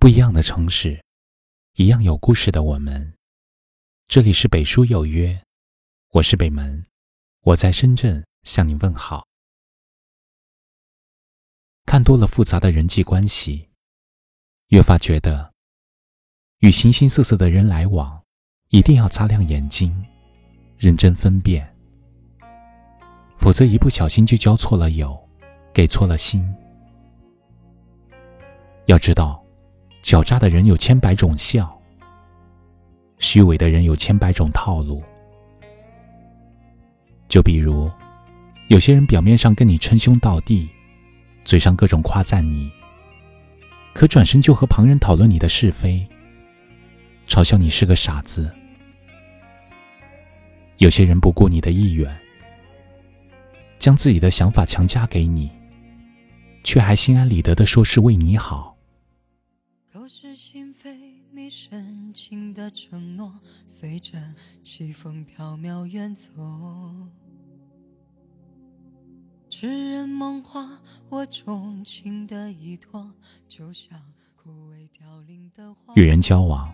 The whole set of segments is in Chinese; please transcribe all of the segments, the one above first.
不一样的城市，一样有故事的我们。这里是北书有约，我是北门，我在深圳向你问好。看多了复杂的人际关系，越发觉得与形形色色的人来往，一定要擦亮眼睛，认真分辨，否则一不小心就交错了友，给错了心。要知道，狡诈的人有千百种笑，虚伪的人有千百种套路。就比如，有些人表面上跟你称兄道弟，嘴上各种夸赞你，可转身就和旁人讨论你的是非，嘲笑你是个傻子。有些人不顾你的意愿，将自己的想法强加给你，却还心安理得的说是为你好。你深情的承诺随着西风飘渺远走。痴人梦话我钟情的依托就像枯萎凋零的花。与人交往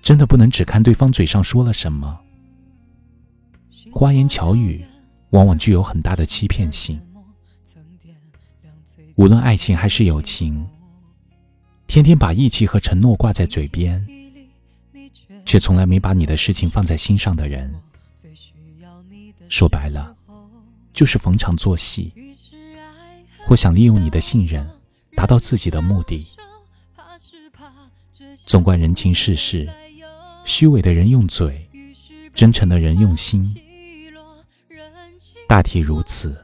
真的不能只看对方嘴上说了什么。花言巧语往往具有很大的欺骗性。无论爱情还是友情天天把义气和承诺挂在嘴边，却从来没把你的事情放在心上的人，说白了，就是逢场作戏，或想利用你的信任，达到自己的目的。纵观人情世事，虚伪的人用嘴，真诚的人用心，大体如此。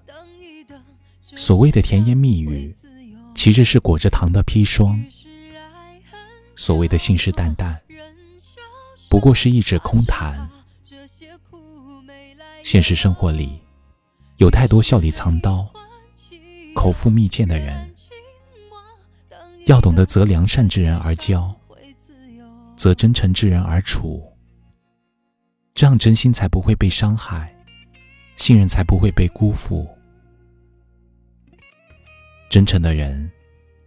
所谓的甜言蜜语，其实是裹着糖的砒霜。所谓的信誓旦旦，不过是一纸空谈。现实生活里，有太多笑里藏刀、口腹蜜饯的人。要懂得择良善之人而交，择真诚之人而处，这样真心才不会被伤害，信任才不会被辜负。真诚的人，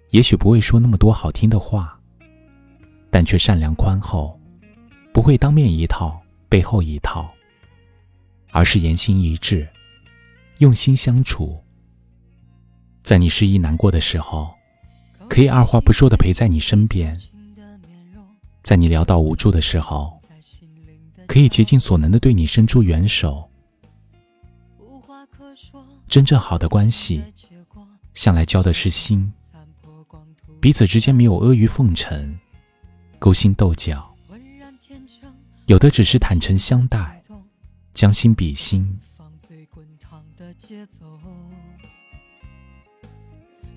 也许不会说那么多好听的话。但却善良宽厚，不会当面一套背后一套，而是言行一致，用心相处。在你失意难过的时候，可以二话不说的陪在你身边；在你潦倒无助的时候，可以竭尽所能的对你伸出援手。真正好的关系，向来交的是心，彼此之间没有阿谀奉承。勾心斗角，有的只是坦诚相待，将心比心。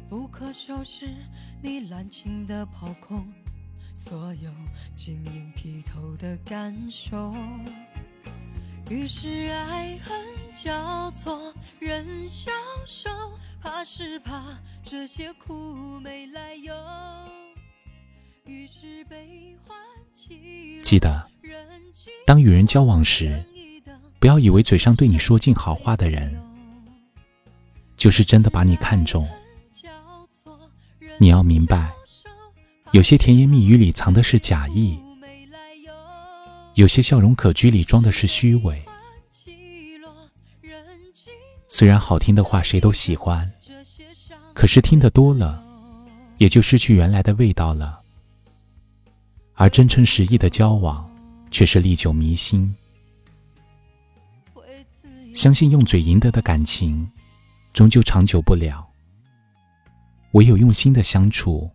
不可收拾你滥情的抛空，所有晶莹剔透的感受。于是爱恨交错，人消瘦，怕是怕这些苦没来由。记得，当与人交往时，不要以为嘴上对你说尽好话的人，就是真的把你看重。你要明白，有些甜言蜜语里藏的是假意，有些笑容可掬里装的是虚伪。虽然好听的话谁都喜欢，可是听得多了，也就失去原来的味道了。而真诚实意的交往，却是历久弥新。相信用嘴赢得的感情，终究长久不了。唯有用心的相处，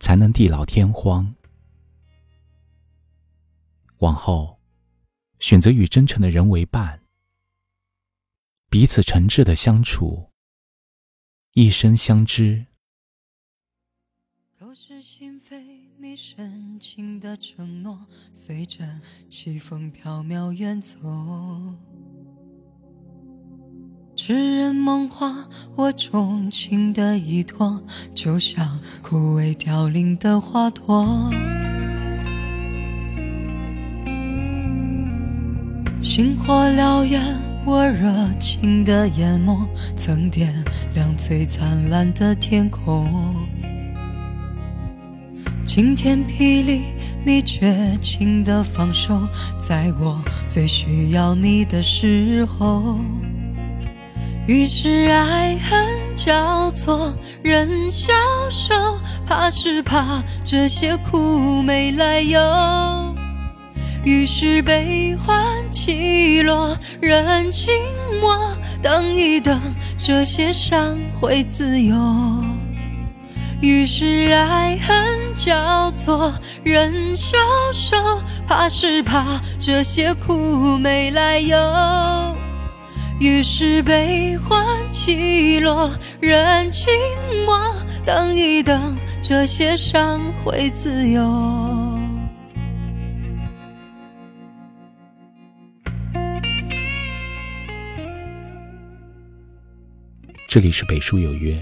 才能地老天荒。往后，选择与真诚的人为伴，彼此诚挚的相处，一生相知。深情的承诺随着西风飘渺远走。痴人梦话我钟情的依托就像枯萎凋零的花朵。星火燎原我热情的眼眸曾点亮最灿烂的天空。晴天霹雳，你绝情的放手，在我最需要你的时候。于是爱恨交错，人消瘦，怕是怕这些苦没来由。于是悲欢起落，人静默，等一等，这些伤会自由。于是爱恨交错，人消瘦，怕是怕这些苦没来由。于是悲欢起落，人静默，等一等，这些伤会自由。这里是北书有约，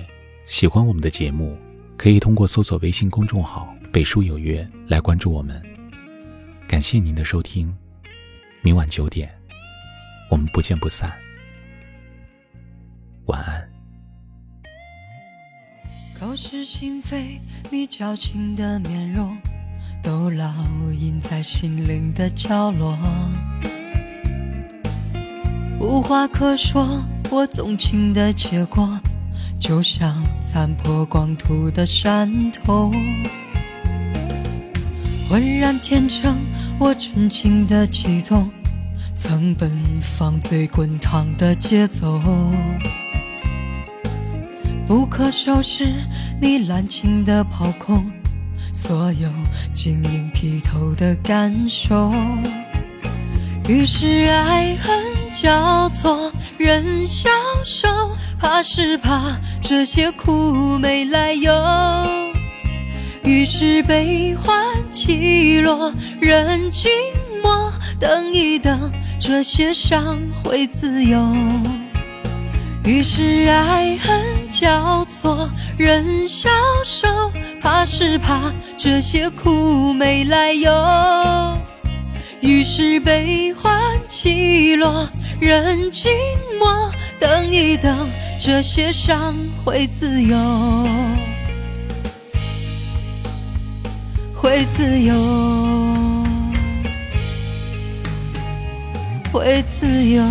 喜欢我们的节目，可以通过搜索微信公众号“北书有约”来关注我们。感谢您的收听，明晚九点，我们不见不散。晚安。口是心非，你矫情的面容，都烙印在心灵的角落。无话可说。我纵情的结果，就像残破光秃的山头。浑然天成，我纯情的悸动，曾奔放最滚烫的节奏。不可收拾，你滥情的抛空，所有晶莹剔透的感受。于是爱恨交错。人消瘦，怕是怕这些苦没来由。于是悲欢起落，人静默，等一等，这些伤会自由。于是爱恨交错，人消瘦，怕是怕这些苦没来由。于是悲欢起落。人静默，等一等，这些伤会自由，会自由，会自由。